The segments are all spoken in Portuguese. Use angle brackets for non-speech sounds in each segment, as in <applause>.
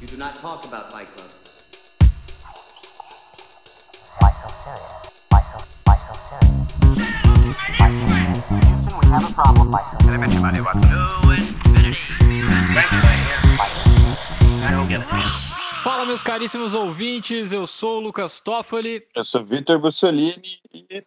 You do not talk about Fight Club. Why so serious? Why so, why so serious? Why so serious? Houston, we have a problem. Why so serious? Fala, meus caríssimos ouvintes, eu sou o Lucas Toffoli. Eu sou Vitor Bussolini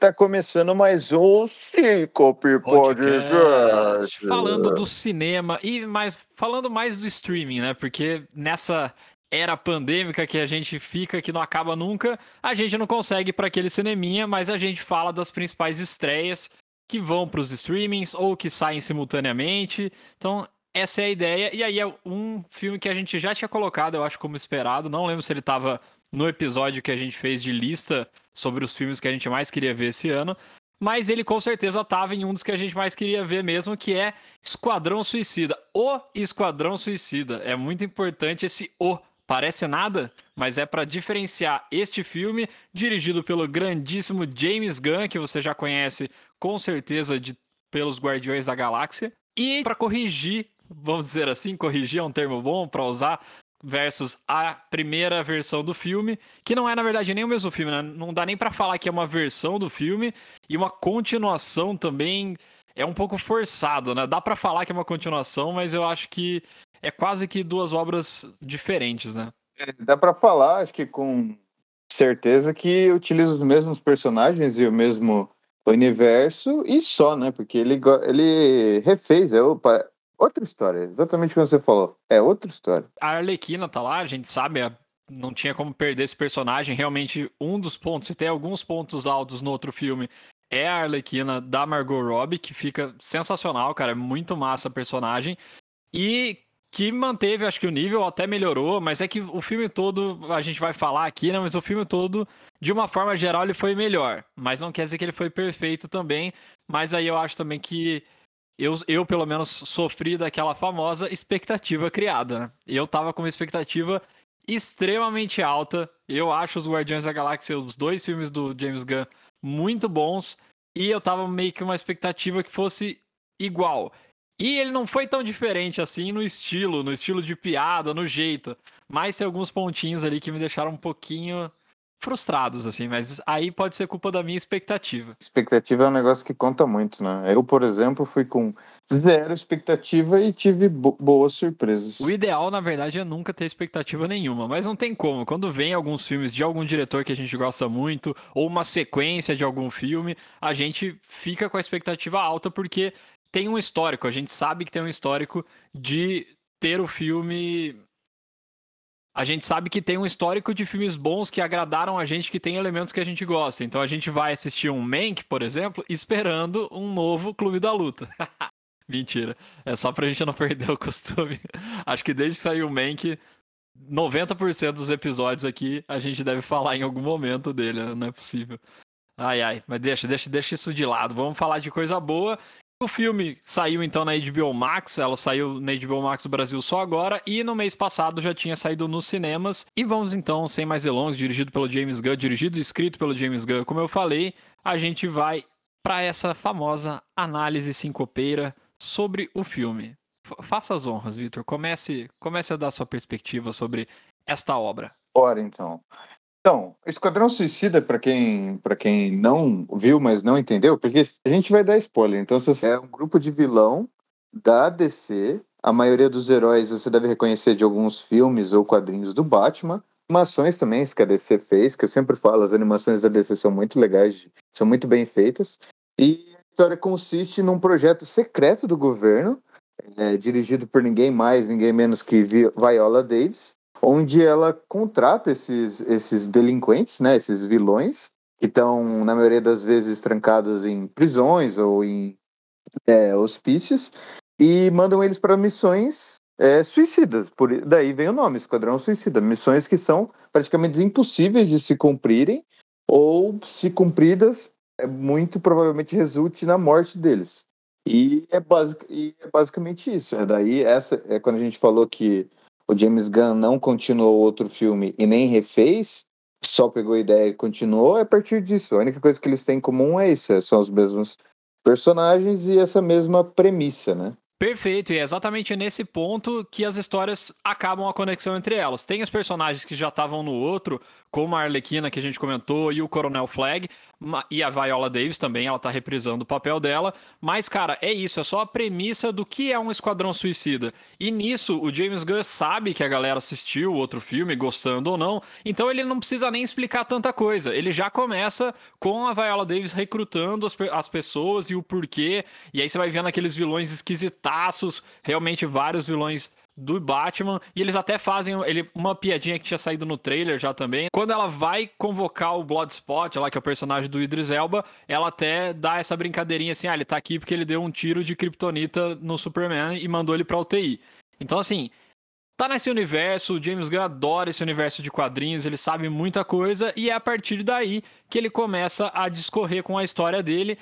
e tá começando mais um Cincope Podcast. Podcast, Falando do cinema e mais falando mais do streaming, né? Porque nessa era pandêmica que a gente fica que não acaba nunca, a gente não consegue para aquele cineminha, mas a gente fala das principais estreias que vão para os streamings ou que saem simultaneamente. Então, essa é a ideia. E aí é um filme que a gente já tinha colocado, eu acho, como esperado. Não lembro se ele estava no episódio que a gente fez de lista sobre os filmes que a gente mais queria ver esse ano. Mas ele com certeza estava em um dos que a gente mais queria ver mesmo, que é Esquadrão Suicida. O Esquadrão Suicida. É muito importante esse O. Parece nada, mas é para diferenciar este filme, dirigido pelo grandíssimo James Gunn, que você já conhece com certeza de, pelos Guardiões da Galáxia. E para corrigir vamos dizer assim, corrigir é um termo bom para usar, versus a primeira versão do filme, que não é na verdade nem o mesmo filme, né? não dá nem para falar que é uma versão do filme e uma continuação também é um pouco forçado, né? Dá para falar que é uma continuação, mas eu acho que é quase que duas obras diferentes, né? É, dá para falar, acho que com certeza que utiliza os mesmos personagens e o mesmo universo e só, né? Porque ele ele refez, eu Outra história, exatamente como você falou. É outra história. A Arlequina tá lá, a gente sabe, é, não tinha como perder esse personagem. Realmente, um dos pontos, se tem alguns pontos altos no outro filme, é a Arlequina da Margot Robbie, que fica sensacional, cara. É muito massa a personagem. E que manteve, acho que o nível até melhorou, mas é que o filme todo, a gente vai falar aqui, né? Mas o filme todo, de uma forma geral, ele foi melhor. Mas não quer dizer que ele foi perfeito também. Mas aí eu acho também que eu, eu pelo menos sofri daquela famosa expectativa criada. Né? Eu tava com uma expectativa extremamente alta. Eu acho os Guardiões da Galáxia, os dois filmes do James Gunn, muito bons. E eu tava meio que uma expectativa que fosse igual. E ele não foi tão diferente assim no estilo, no estilo de piada, no jeito. Mas tem alguns pontinhos ali que me deixaram um pouquinho frustrados, assim, mas aí pode ser culpa da minha expectativa. Expectativa é um negócio que conta muito, né? Eu, por exemplo, fui com zero expectativa e tive bo boas surpresas. O ideal, na verdade, é nunca ter expectativa nenhuma, mas não tem como. Quando vem alguns filmes de algum diretor que a gente gosta muito, ou uma sequência de algum filme, a gente fica com a expectativa alta porque tem um histórico, a gente sabe que tem um histórico de ter o filme a gente sabe que tem um histórico de filmes bons que agradaram a gente, que tem elementos que a gente gosta. Então a gente vai assistir um Mank, por exemplo, esperando um novo Clube da Luta. <laughs> Mentira. É só pra gente não perder o costume. <laughs> Acho que desde que saiu o Mank, 90% dos episódios aqui a gente deve falar em algum momento dele, né? não é possível. Ai, ai, mas deixa, deixa, deixa isso de lado. Vamos falar de coisa boa. O filme saiu então na HBO Max, ela saiu na HBO Max do Brasil só agora e no mês passado já tinha saído nos cinemas. E vamos então, sem mais delongas, dirigido pelo James Gunn, dirigido e escrito pelo James Gunn, como eu falei, a gente vai para essa famosa análise sincopeira sobre o filme. Faça as honras, Victor. Comece, comece a dar sua perspectiva sobre esta obra. Ora, então. Então, Esquadrão Suicida, para quem, quem não viu, mas não entendeu, porque a gente vai dar spoiler. Então, você é um grupo de vilão da DC, a maioria dos heróis você deve reconhecer de alguns filmes ou quadrinhos do Batman. Animações também, que a DC fez, que eu sempre falo, as animações da DC são muito legais, são muito bem feitas. E a história consiste num projeto secreto do governo, é, dirigido por ninguém mais, ninguém menos que Viola Davis, onde ela contrata esses, esses delinquentes, né, esses vilões, que estão, na maioria das vezes, trancados em prisões ou em é, hospícios, e mandam eles para missões é, suicidas. Por, daí vem o nome, Esquadrão Suicida. Missões que são praticamente impossíveis de se cumprirem, ou, se cumpridas, é, muito provavelmente resulte na morte deles. E é, basic, e é basicamente isso. É daí, essa é quando a gente falou que o James Gunn não continuou outro filme e nem refez, só pegou a ideia e continuou, é a partir disso. A única coisa que eles têm em comum é isso, são os mesmos personagens e essa mesma premissa, né? Perfeito, e é exatamente nesse ponto que as histórias acabam a conexão entre elas. Tem os personagens que já estavam no outro, como a Arlequina que a gente comentou e o Coronel Flag, e a Viola Davis também, ela tá reprisando o papel dela. Mas, cara, é isso, é só a premissa do que é um Esquadrão Suicida. E nisso, o James Gunn sabe que a galera assistiu o outro filme, gostando ou não, então ele não precisa nem explicar tanta coisa. Ele já começa com a Viola Davis recrutando as, as pessoas e o porquê, e aí você vai vendo aqueles vilões esquisitaços, realmente vários vilões do Batman. E eles até fazem ele, uma piadinha que tinha saído no trailer já também. Quando ela vai convocar o Bloodspot, lá que é o personagem do Idris Elba, ela até dá essa brincadeirinha assim: ah, ele tá aqui porque ele deu um tiro de kryptonita no Superman e mandou ele pra UTI. Então, assim. Tá nesse universo, o James Gunn adora esse universo de quadrinhos, ele sabe muita coisa, e é a partir daí que ele começa a discorrer com a história dele.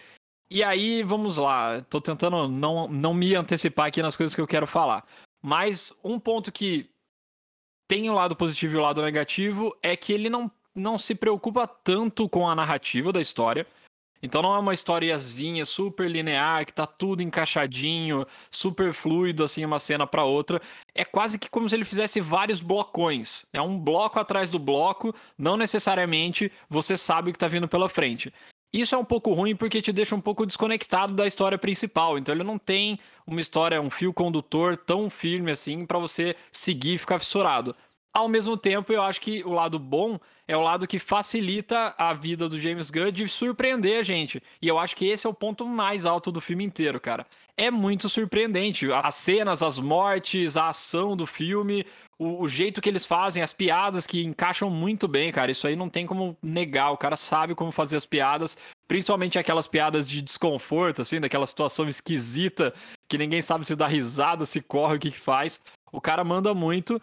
E aí, vamos lá, tô tentando não, não me antecipar aqui nas coisas que eu quero falar. Mas um ponto que tem o lado positivo e o lado negativo é que ele não, não se preocupa tanto com a narrativa da história. Então não é uma historiazinha super linear, que tá tudo encaixadinho, super fluido, assim, uma cena para outra. É quase que como se ele fizesse vários blocões. É um bloco atrás do bloco, não necessariamente você sabe o que tá vindo pela frente. Isso é um pouco ruim porque te deixa um pouco desconectado da história principal. Então ele não tem uma história, um fio condutor tão firme assim para você seguir e ficar fissurado. Ao mesmo tempo, eu acho que o lado bom é o lado que facilita a vida do James Gunn de surpreender a gente. E eu acho que esse é o ponto mais alto do filme inteiro, cara. É muito surpreendente. As cenas, as mortes, a ação do filme, o, o, jeito que eles fazem, as piadas que encaixam muito bem, cara. Isso aí não tem como negar. O cara sabe como fazer as piadas, principalmente aquelas piadas de desconforto, assim, daquela situação esquisita que ninguém sabe se dá risada, se corre, o que, que faz. O cara manda muito.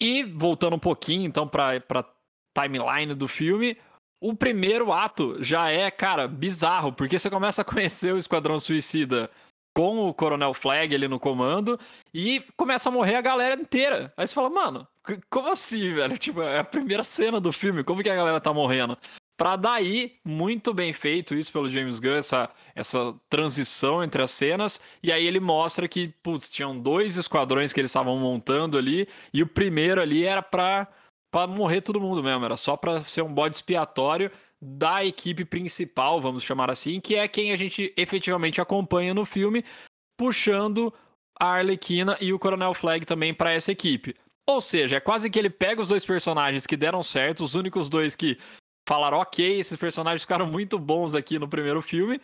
E voltando um pouquinho, então, pra, pra timeline do filme, o primeiro ato já é, cara, bizarro, porque você começa a conhecer o Esquadrão Suicida com o Coronel Flag ali no comando e começa a morrer a galera inteira. Aí você fala, mano, como assim, velho? Tipo, é a primeira cena do filme, como que a galera tá morrendo? Pra daí, muito bem feito isso pelo James Gunn, essa, essa transição entre as cenas. E aí ele mostra que, putz, tinham dois esquadrões que eles estavam montando ali. E o primeiro ali era pra, pra morrer todo mundo mesmo. Era só pra ser um bode expiatório da equipe principal, vamos chamar assim, que é quem a gente efetivamente acompanha no filme, puxando a Arlequina e o Coronel Flag também para essa equipe. Ou seja, é quase que ele pega os dois personagens que deram certo, os únicos dois que falaram, ok, esses personagens ficaram muito bons aqui no primeiro filme.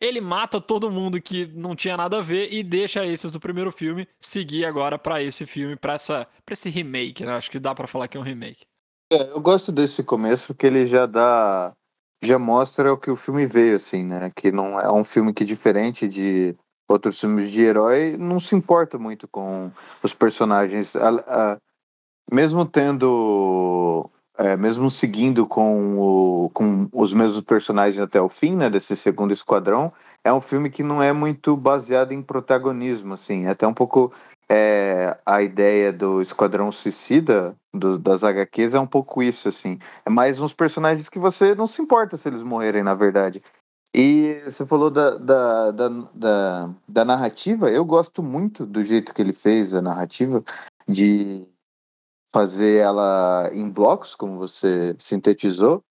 Ele mata todo mundo que não tinha nada a ver e deixa esses do primeiro filme seguir agora para esse filme, para essa, para esse remake, né? Acho que dá para falar que é um remake. É, eu gosto desse começo porque ele já dá, já mostra o que o filme veio, assim, né? Que não é um filme que diferente de outros filmes de herói, não se importa muito com os personagens, a, a, mesmo tendo é, mesmo seguindo com, o, com os mesmos personagens até o fim, né, desse segundo esquadrão, é um filme que não é muito baseado em protagonismo, assim, é até um pouco é, a ideia do Esquadrão Suicida, do, das HQs, é um pouco isso, assim, é mais uns personagens que você não se importa se eles morrerem, na verdade. E você falou da, da, da, da, da narrativa, eu gosto muito do jeito que ele fez a narrativa, de fazer ela em blocos, como você sintetizou,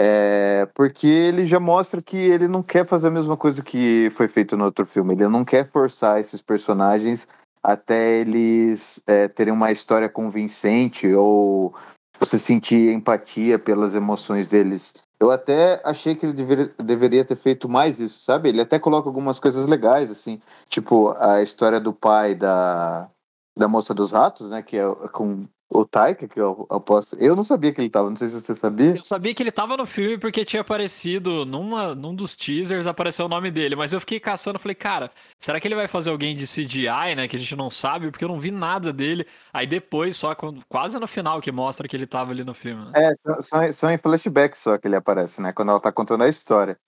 é, porque ele já mostra que ele não quer fazer a mesma coisa que foi feito no outro filme. Ele não quer forçar esses personagens até eles é, terem uma história convincente ou você sentir empatia pelas emoções deles. Eu até achei que ele deveria, deveria ter feito mais isso, sabe? Ele até coloca algumas coisas legais, assim, tipo a história do pai da, da moça dos ratos, né? Que é com o Taika, que eu aposto. Eu não sabia que ele tava, não sei se você sabia. Eu sabia que ele tava no filme porque tinha aparecido numa, num dos teasers, apareceu o nome dele, mas eu fiquei caçando, falei, cara, será que ele vai fazer alguém de CGI, né? Que a gente não sabe, porque eu não vi nada dele. Aí depois, só quase no final, que mostra que ele tava ali no filme. Né? É, só, só em flashback só que ele aparece, né? Quando ela tá contando a história.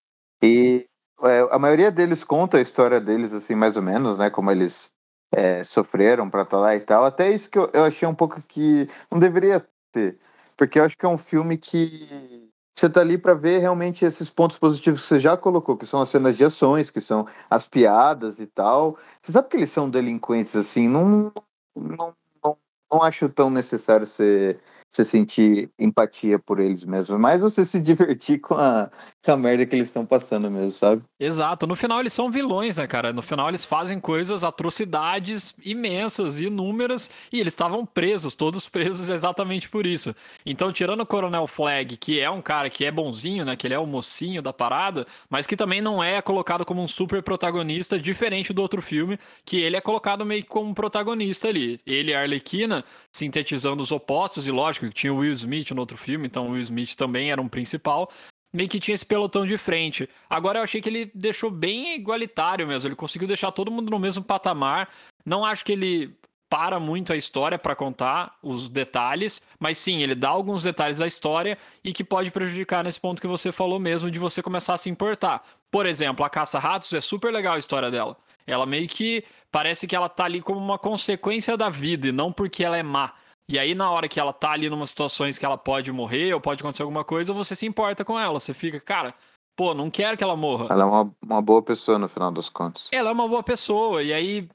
E é, a maioria deles conta a história deles, assim, mais ou menos, né? Como eles é, sofreram para estar tá lá e tal. Até isso que eu, eu achei um pouco que não deveria ter. Porque eu acho que é um filme que você tá ali para ver realmente esses pontos positivos que você já colocou, que são as cenas de ações, que são as piadas e tal. Você sabe que eles são delinquentes assim, não, não, não, não acho tão necessário ser você sentir empatia por eles mesmo, mas você se divertir com a, com a merda que eles estão passando mesmo, sabe? Exato. No final eles são vilões, né, cara? No final eles fazem coisas, atrocidades imensas, inúmeras, e eles estavam presos, todos presos <laughs> exatamente por isso. Então, tirando o Coronel Flag, que é um cara que é bonzinho, né, que ele é o mocinho da parada, mas que também não é colocado como um super protagonista, diferente do outro filme, que ele é colocado meio como protagonista ali. Ele e a Arlequina sintetizando os opostos, e lógico, que tinha o Will Smith no outro filme, então o Will Smith também era um principal. Meio que tinha esse pelotão de frente. Agora eu achei que ele deixou bem igualitário mesmo. Ele conseguiu deixar todo mundo no mesmo patamar. Não acho que ele para muito a história para contar os detalhes, mas sim, ele dá alguns detalhes da história e que pode prejudicar nesse ponto que você falou mesmo de você começar a se importar. Por exemplo, a caça-ratos é super legal a história dela. Ela meio que parece que ela tá ali como uma consequência da vida e não porque ela é má. E aí, na hora que ela tá ali numa situações que ela pode morrer ou pode acontecer alguma coisa, você se importa com ela. Você fica, cara, pô, não quero que ela morra. Ela é uma, uma boa pessoa no final dos contos. Ela é uma boa pessoa, e aí,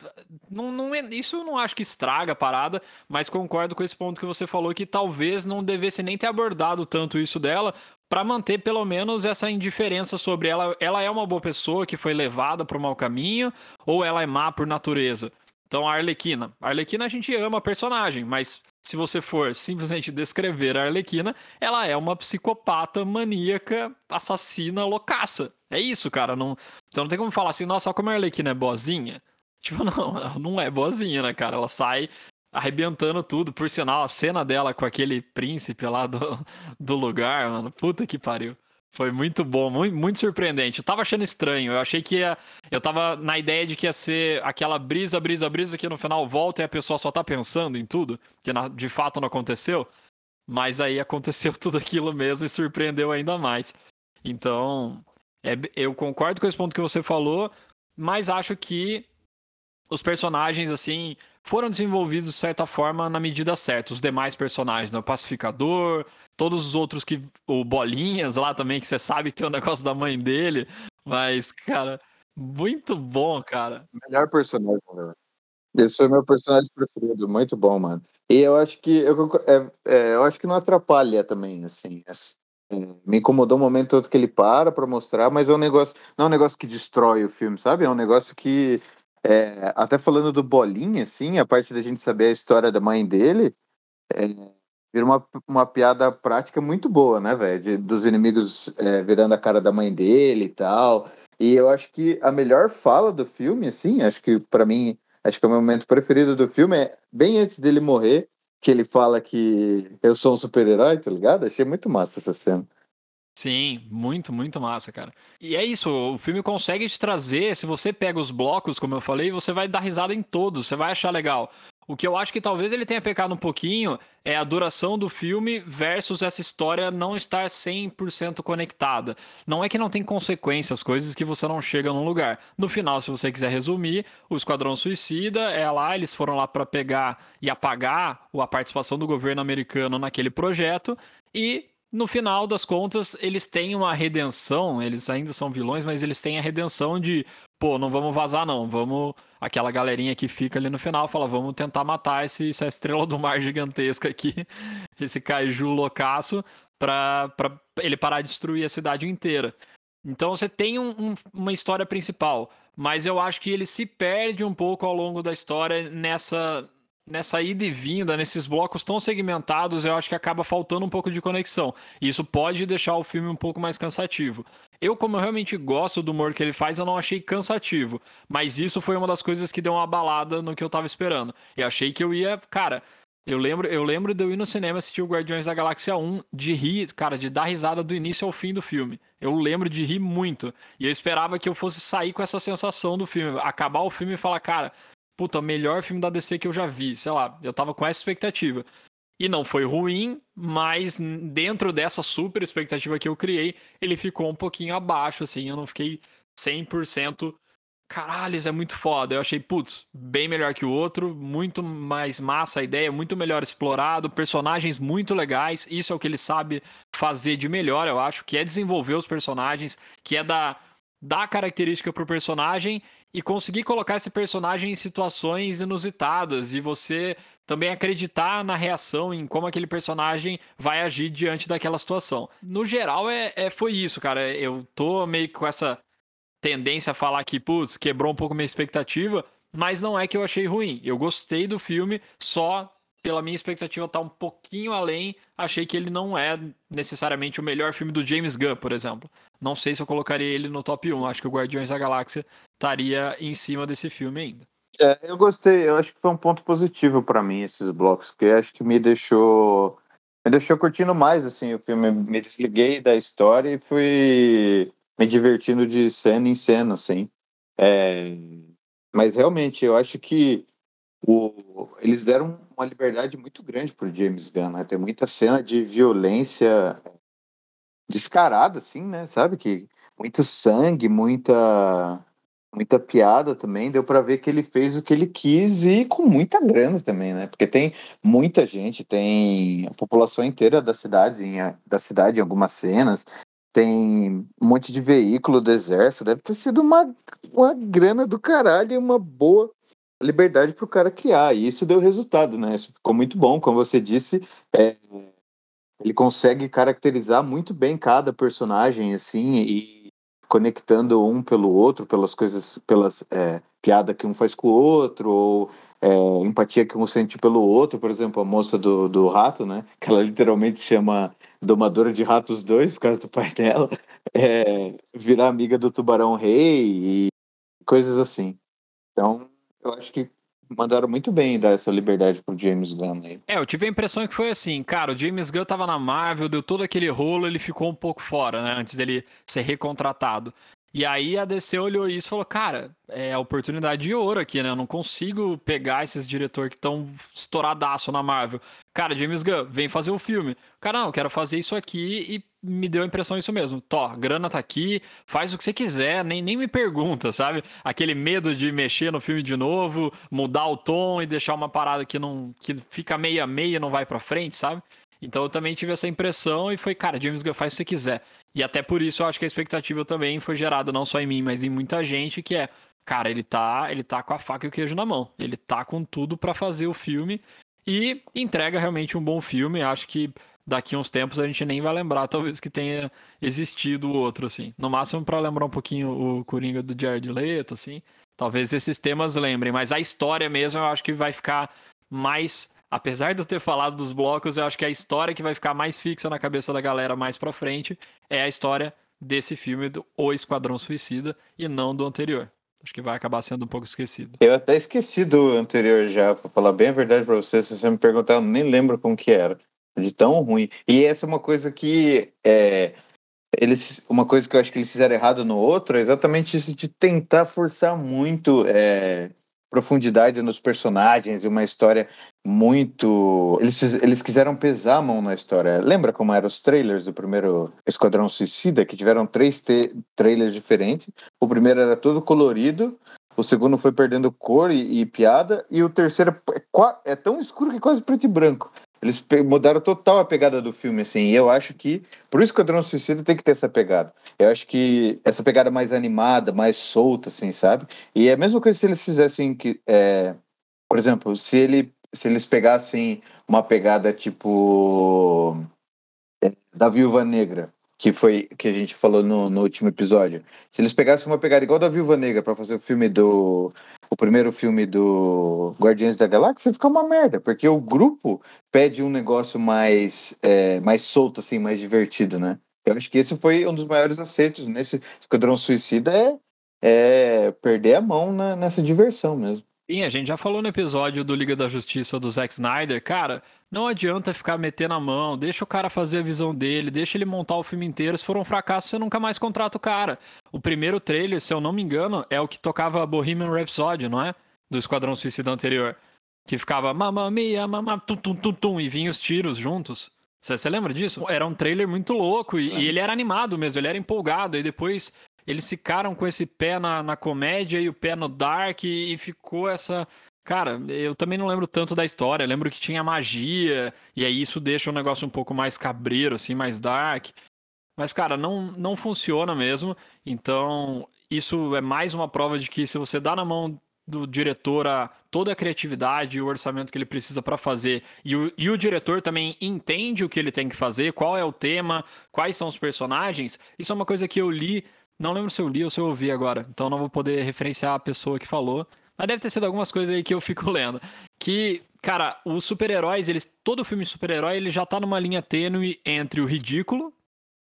não, não é, isso não acho que estraga a parada, mas concordo com esse ponto que você falou, que talvez não devesse nem ter abordado tanto isso dela, para manter pelo menos essa indiferença sobre ela. Ela é uma boa pessoa que foi levada para o mau caminho, ou ela é má por natureza? Então, a Arlequina. A Arlequina a gente ama a personagem, mas se você for simplesmente descrever a Arlequina, ela é uma psicopata maníaca, assassina, loucaça. É isso, cara. Não, então não tem como falar assim, nossa, como a Arlequina é boazinha. <laughs> Tipo, não, ela não é boazinha, né, cara? Ela sai arrebentando tudo. Por sinal, a cena dela com aquele príncipe lá do, do lugar, mano. Puta que pariu. Foi muito bom, muito, muito surpreendente. Eu tava achando estranho. Eu achei que ia. Eu tava na ideia de que ia ser aquela brisa, brisa, brisa que no final volta e a pessoa só tá pensando em tudo, que na, de fato não aconteceu. Mas aí aconteceu <laughs> tudo aquilo mesmo e surpreendeu ainda mais. Então, é, eu concordo com esse ponto que você falou, mas acho que os personagens, assim, foram desenvolvidos de certa forma na medida certa. Os demais personagens, né? O Pacificador, todos os outros que. O Bolinhas lá também, que você sabe que tem o um negócio da mãe dele. Mas, cara, muito bom, cara. Melhor personagem, né? Esse foi meu personagem preferido, muito bom, mano. E eu acho que eu, é, é, eu acho que não atrapalha também, assim. É, me incomodou o momento todo que ele para para mostrar, mas é um negócio, não é um negócio que destrói o filme, sabe? É um negócio que é, até falando do Bolinha, assim, a parte da gente saber a história da mãe dele, é, vira uma, uma piada prática muito boa, né, velho? Dos inimigos é, virando a cara da mãe dele e tal. E eu acho que a melhor fala do filme, assim, acho que para mim, acho que é o meu momento preferido do filme é bem antes dele morrer, que ele fala que eu sou um super-herói, tá ligado? Achei muito massa essa cena. Sim, muito, muito massa, cara. E é isso, o filme consegue te trazer, se você pega os blocos, como eu falei, você vai dar risada em todos, você vai achar legal. O que eu acho que talvez ele tenha pecado um pouquinho é a duração do filme versus essa história não estar 100% conectada. Não é que não tem consequências, coisas que você não chega num lugar. No final, se você quiser resumir, o Esquadrão Suicida é lá, eles foram lá para pegar e apagar a participação do governo americano naquele projeto e no final das contas, eles têm uma redenção, eles ainda são vilões, mas eles têm a redenção de, pô, não vamos vazar não, vamos aquela galerinha que fica ali no final fala, vamos tentar matar esse, essa estrela do mar gigantesca aqui, <laughs> esse kaiju loucaço, pra, pra ele parar de destruir a cidade inteira. Então você tem um, um, uma história principal, mas eu acho que ele se perde um pouco ao longo da história nessa nessa ida e vinda, nesses blocos tão segmentados, eu acho que acaba faltando um pouco de conexão. Isso pode deixar o filme um pouco mais cansativo. Eu, como eu realmente gosto do humor que ele faz, eu não achei cansativo. Mas isso foi uma das coisas que deu uma balada no que eu tava esperando. Eu achei que eu ia, cara. Eu lembro, eu lembro de eu ir no cinema assistir o Guardiões da Galáxia 1, de rir, cara, de dar risada do início ao fim do filme. Eu lembro de rir muito. E eu esperava que eu fosse sair com essa sensação do filme. Acabar o filme e falar, cara, puta, melhor filme da DC que eu já vi. Sei lá, eu tava com essa expectativa. E não foi ruim, mas dentro dessa super expectativa que eu criei, ele ficou um pouquinho abaixo, assim. Eu não fiquei 100%. Caralho, isso é muito foda. Eu achei, putz, bem melhor que o outro, muito mais massa a ideia, muito melhor explorado, personagens muito legais. Isso é o que ele sabe fazer de melhor, eu acho, que é desenvolver os personagens, que é dar, dar característica pro personagem e conseguir colocar esse personagem em situações inusitadas e você também acreditar na reação, em como aquele personagem vai agir diante daquela situação. No geral, é, é foi isso, cara. Eu tô meio com essa tendência a falar que, putz, quebrou um pouco minha expectativa, mas não é que eu achei ruim. Eu gostei do filme, só pela minha expectativa tá um pouquinho além, achei que ele não é necessariamente o melhor filme do James Gunn, por exemplo. Não sei se eu colocaria ele no top 1. Acho que o Guardiões da Galáxia estaria em cima desse filme ainda. É, eu gostei, eu acho que foi um ponto positivo para mim esses blocos, que acho que me deixou me deixou curtindo mais assim o filme, me desliguei da história e fui me divertindo de cena em cena, assim. É, mas realmente, eu acho que o, eles deram uma liberdade muito grande para James Gunn, né? Tem muita cena de violência descarada, assim, né? Sabe que muito sangue, muita muita piada também. Deu para ver que ele fez o que ele quis e com muita grana também, né? Porque tem muita gente, tem a população inteira da cidade, em, da cidade em algumas cenas tem um monte de veículo do exército, deve ter sido uma, uma grana do caralho e uma boa liberdade para o cara criar. E isso deu resultado, né? Isso ficou muito bom, como você disse. É, ele consegue caracterizar muito bem cada personagem, assim, e conectando um pelo outro, pelas coisas, pelas é, piada que um faz com o outro, ou é, empatia que um sente pelo outro. Por exemplo, a moça do, do rato, né? Que ela literalmente chama domadora de ratos 2, por causa do pai <laughs> dela, é, virar amiga do tubarão rei e coisas assim. Então, eu acho que mandaram muito bem dar essa liberdade pro James Gunn aí. É, eu tive a impressão que foi assim, cara, o James Gunn tava na Marvel, deu todo aquele rolo, ele ficou um pouco fora, né, antes dele ser recontratado. E aí a DC olhou isso e falou, cara, é oportunidade de ouro aqui, né? Eu não consigo pegar esses diretores que estão estouradaço na Marvel. Cara, James Gunn, vem fazer o filme. Cara, não, eu quero fazer isso aqui e me deu a impressão isso mesmo. Tó, grana tá aqui, faz o que você quiser, nem, nem me pergunta, sabe? Aquele medo de mexer no filme de novo, mudar o tom e deixar uma parada que não que fica meia meia não vai para frente, sabe? Então eu também tive essa impressão e foi, cara, James Gunn faz o que você quiser. E até por isso eu acho que a expectativa também foi gerada não só em mim, mas em muita gente, que é, cara, ele tá, ele tá com a faca e o queijo na mão. Ele tá com tudo para fazer o filme e entrega realmente um bom filme. Acho que daqui uns tempos a gente nem vai lembrar, talvez, que tenha existido outro, assim. No máximo para lembrar um pouquinho o Coringa do Jared Leto, assim. Talvez esses temas lembrem, mas a história mesmo eu acho que vai ficar mais apesar de eu ter falado dos blocos, eu acho que a história que vai ficar mais fixa na cabeça da galera mais pra frente é a história desse filme do O Esquadrão Suicida e não do anterior. Acho que vai acabar sendo um pouco esquecido. Eu até esqueci do anterior já, pra falar bem a verdade pra você. Se você me perguntar, eu nem lembro como que era. De tão ruim. E essa é uma coisa que é, eles, uma coisa que eu acho que eles fizeram errado no outro é exatamente isso de tentar forçar muito é, profundidade nos personagens e uma história muito. Eles, eles quiseram pesar a mão na história. Lembra como eram os trailers do primeiro Esquadrão Suicida, que tiveram três trailers diferentes? O primeiro era todo colorido, o segundo foi perdendo cor e, e piada, e o terceiro é, é, tão escuro que é quase preto e branco. Eles mudaram total a pegada do filme, assim, e eu acho que por isso que o Esquadrão Suicida tem que ter essa pegada. Eu acho que essa pegada mais animada, mais solta, assim, sabe? E é a mesma coisa se eles fizessem que, é, por exemplo, se, ele, se eles pegassem uma pegada tipo é, da Viúva Negra, que foi que a gente falou no, no último episódio. Se eles pegassem uma pegada igual da Viúva Negra para fazer o filme do o primeiro filme do Guardiões da Galáxia, fica uma merda, porque o grupo pede um negócio mais é, mais solto assim, mais divertido, né? Eu acho que esse foi um dos maiores acertos nesse Esquadrão Suicida é, é perder a mão na, nessa diversão mesmo. Sim, a gente já falou no episódio do Liga da Justiça do Zack Snyder, cara, não adianta ficar metendo a mão, deixa o cara fazer a visão dele, deixa ele montar o filme inteiro. Se for um fracasso, você nunca mais contrata o cara. O primeiro trailer, se eu não me engano, é o que tocava Bohemian Rhapsody, não é? Do Esquadrão Suicida anterior. Que ficava mamma mia, mamma, tum, tum, tum, tum, e vinha os tiros juntos. Você lembra disso? Era um trailer muito louco e, é. e, ele era animado mesmo, ele era empolgado. E depois eles ficaram com esse pé na, na comédia e o pé no dark e, e ficou essa Cara, eu também não lembro tanto da história. Eu lembro que tinha magia, e aí isso deixa o negócio um pouco mais cabreiro, assim, mais dark. Mas, cara, não, não funciona mesmo. Então, isso é mais uma prova de que se você dá na mão do diretor a toda a criatividade e o orçamento que ele precisa para fazer, e o, e o diretor também entende o que ele tem que fazer, qual é o tema, quais são os personagens, isso é uma coisa que eu li. Não lembro se eu li ou se eu ouvi agora, então não vou poder referenciar a pessoa que falou. Mas deve ter sido algumas coisas aí que eu fico <laughs> lendo. Que, cara, os super-heróis, eles. Todo filme super-herói, ele já tá numa linha tênue entre o ridículo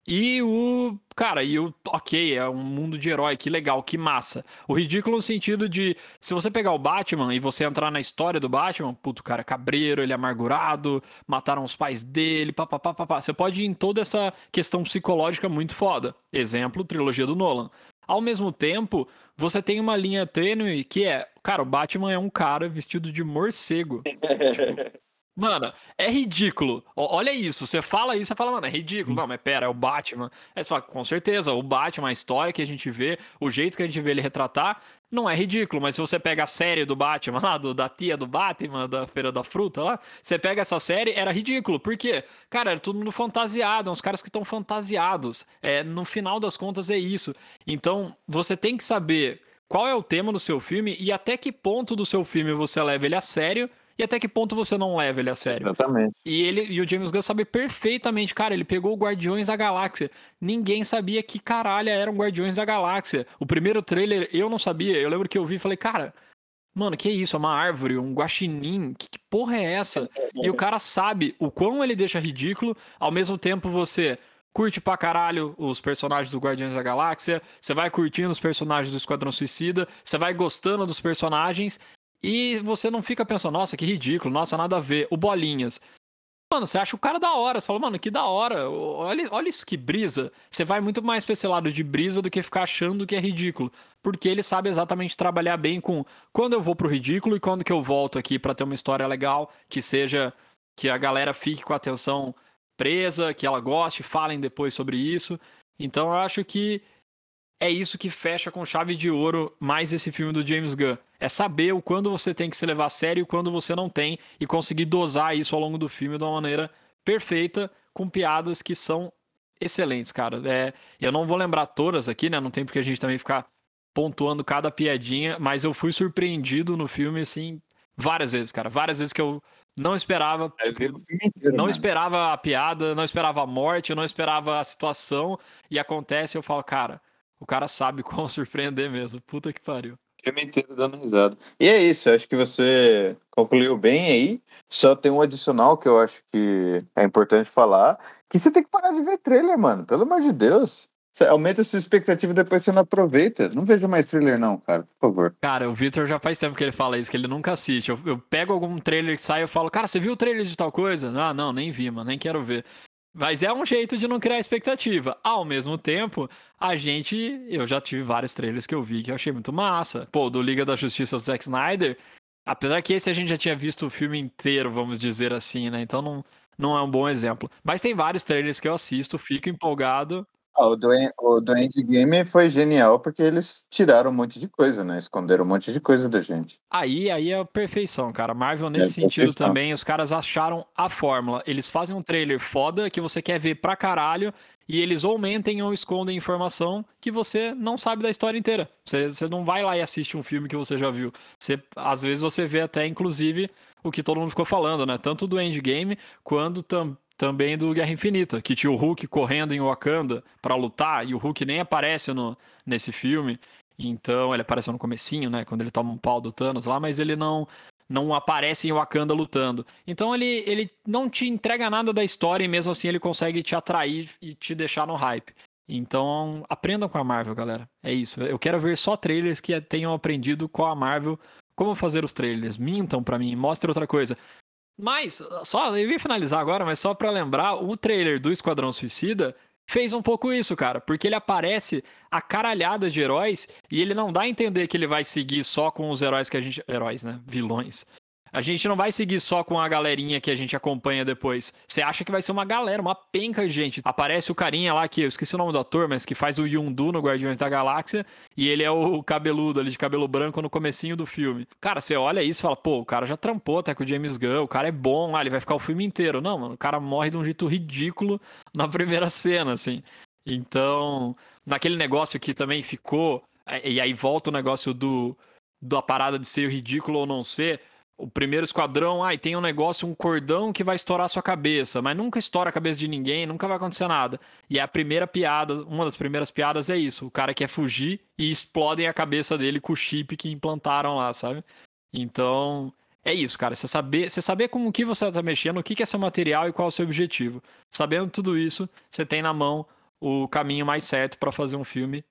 e o. Cara, e o. Ok, é um mundo de herói, que legal, que massa. O ridículo no sentido de. Se você pegar o Batman e você entrar na história do Batman, puto, cara, cabreiro, ele é amargurado, mataram os pais dele, papapá, papá. Você pode ir em toda essa questão psicológica muito foda. Exemplo, trilogia do Nolan. Ao mesmo tempo, você tem uma linha tênue que é, cara, o Batman é um cara vestido de morcego. <laughs> tipo, Mano, é ridículo. Olha isso, você fala isso, você fala, mano, é ridículo. Não, mas pera, é o Batman. Você fala, com certeza, o Batman, a história que a gente vê, o jeito que a gente vê ele retratar, não é ridículo. Mas se você pega a série do Batman lá, do, da tia do Batman, da Feira da Fruta lá, você pega essa série, era ridículo. Por quê? Cara, era todo mundo fantasiado, uns caras que estão fantasiados. É, no final das contas é isso. Então, você tem que saber qual é o tema do seu filme e até que ponto do seu filme você leva ele a sério e até que ponto você não leva ele a sério. Exatamente. E ele e o James Gunn sabe perfeitamente, cara, ele pegou o Guardiões da Galáxia. Ninguém sabia que caralho eram Guardiões da Galáxia. O primeiro trailer eu não sabia. Eu lembro que eu vi e falei, cara, mano, que isso? É uma árvore, um guaxinim? Que, que porra é essa? e o cara sabe o quão ele deixa ridículo, ao mesmo tempo você curte pra caralho os personagens do Guardiões da Galáxia, você vai curtindo os personagens do Esquadrão Suicida, você vai gostando dos personagens, e você não fica pensando, nossa, que ridículo, nossa, nada a ver. O Bolinhas. Mano, você acha o cara da hora. Você fala, mano, que da hora. Olha, olha isso que brisa. Você vai muito mais pra esse lado de brisa do que ficar achando que é ridículo. Porque ele sabe exatamente trabalhar bem com quando eu vou pro ridículo e quando que eu volto aqui para ter uma história legal, que seja. que a galera fique com a atenção presa, que ela goste, falem depois sobre isso. Então eu acho que é isso que fecha com chave de ouro mais esse filme do James Gunn. É saber o quando você tem que se levar a sério e quando você não tem e conseguir dosar isso ao longo do filme de uma maneira perfeita, com piadas que são excelentes, cara. É, eu não vou lembrar todas aqui, né? Não tem porque a gente também ficar pontuando cada piadinha, mas eu fui surpreendido no filme, assim, várias vezes, cara. Várias vezes que eu não esperava. É, tipo, inteiro, não mano. esperava a piada, não esperava a morte, eu não esperava a situação. E acontece, eu falo, cara, o cara sabe <laughs> como surpreender mesmo. Puta que pariu. filme inteiro dando risada. E é isso, acho que você concluiu bem aí. Só tem um adicional que eu acho que é importante falar, que você tem que parar de ver trailer, mano. Pelo amor de Deus. Você aumenta a sua expectativa e depois você não aproveita. Não vejo mais trailer não, cara, por favor. Cara, o Victor já faz tempo que ele fala isso, que ele nunca assiste. Eu, eu pego algum trailer que sai e eu falo, cara, você viu o trailer de tal coisa? Ah, não, nem vi, mano, nem quero ver. Mas é um jeito de não criar expectativa. Ao mesmo tempo, a gente. Eu já tive vários trailers que eu vi que eu achei muito massa. Pô, do Liga da Justiça do Zack Snyder. Apesar que esse a gente já tinha visto o filme inteiro, vamos dizer assim, né? Então não, não é um bom exemplo. Mas tem vários trailers que eu assisto, fico empolgado. Ah, o, do, o do Endgame foi genial porque eles tiraram um monte de coisa, né? Esconderam um monte de coisa da gente. Aí, aí é a perfeição, cara. Marvel, nesse É sentido perfeição. também, os caras acharam a fórmula. Eles fazem um trailer foda que você quer ver pra caralho. E eles ou mentem ou escondem informação que você não sabe da história inteira. Você, você não vai lá e assiste um filme que você já viu. Você, às vezes você vê até, inclusive, o que todo mundo ficou falando, né? Tanto do Endgame quanto tam, também do Guerra Infinita. Que tinha o Hulk correndo em Wakanda pra lutar e o Hulk nem aparece no, nesse filme. Então, ele apareceu no comecinho, né? Quando ele toma um pau do Thanos lá, mas ele não não aparece em Wakanda lutando. Então ele, ele não te entrega nada da história e mesmo assim ele consegue te atrair e te deixar no hype. Então aprendam com a Marvel, galera. É isso. Eu quero ver só trailers que tenham aprendido com a Marvel como fazer os trailers. Mintam pra mim, mostrem outra coisa. Mas, só, eu ia finalizar agora, mas só pra lembrar, o trailer do Esquadrão Suicida fez um pouco isso, cara, porque ele aparece a caralhada de heróis e ele não dá a entender que ele vai seguir só com os heróis que a gente. Heróis, né? Vilões. A gente não vai seguir só com a galerinha que a gente acompanha depois. Você acha que vai ser uma galera, uma penca de gente. Aparece o carinha lá que eu esqueci o nome do ator, mas que faz o Yundu no Guardiões da Galáxia, e ele é o cabeludo ali de cabelo branco no comecinho do filme. Cara, você olha isso e fala, pô, o cara já trampou até com o James Gunn, o cara é bom, ah, ele vai ficar o filme inteiro. Não, mano, o cara morre de um jeito ridículo na primeira cena, assim. Então, naquele negócio que também ficou, e aí volta o negócio do da parada de ser ridículo ou não ser. O primeiro esquadrão, ai, ah, tem um negócio, um cordão que vai estourar sua cabeça, mas nunca estoura a cabeça de ninguém, nunca vai acontecer nada. E a primeira piada, uma das primeiras piadas é isso: o cara quer fugir e explodem a cabeça dele com o chip que implantaram lá, sabe? Então, é isso, cara. Você saber, você saber com o que você está mexendo, o que é seu material e qual é o seu objetivo. Sabendo tudo isso, você tem na mão o caminho mais certo para fazer um filme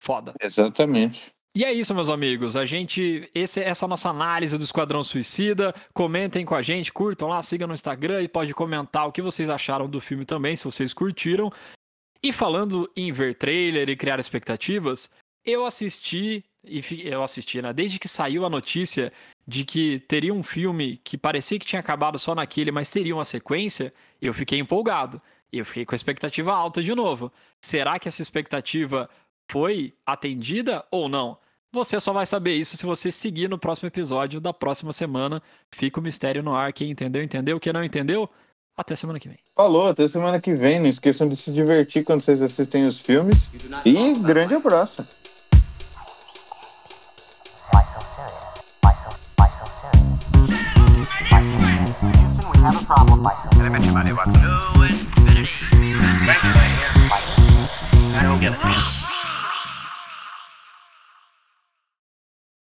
foda. Exatamente. E é isso, meus amigos. A gente. Esse, essa é a nossa análise do Esquadrão Suicida. Comentem com a gente, curtam lá, sigam no Instagram e pode comentar o que vocês acharam do filme também, se vocês curtiram. E falando em ver trailer e criar expectativas, eu assisti. E eu assisti, né? Desde que saiu a notícia de que teria um filme que parecia que tinha acabado só naquele, mas teria uma sequência, eu fiquei empolgado. Eu fiquei com a expectativa alta de novo. Será que essa expectativa foi atendida ou não? Você só vai saber isso se você seguir no próximo episódio da próxima semana. Fica o mistério no ar. Quem entendeu, entendeu. Quem não entendeu, até semana que vem. Falou, até semana que vem. Não esqueçam de se divertir quando vocês assistem os filmes. E grande abraço. I don't get it.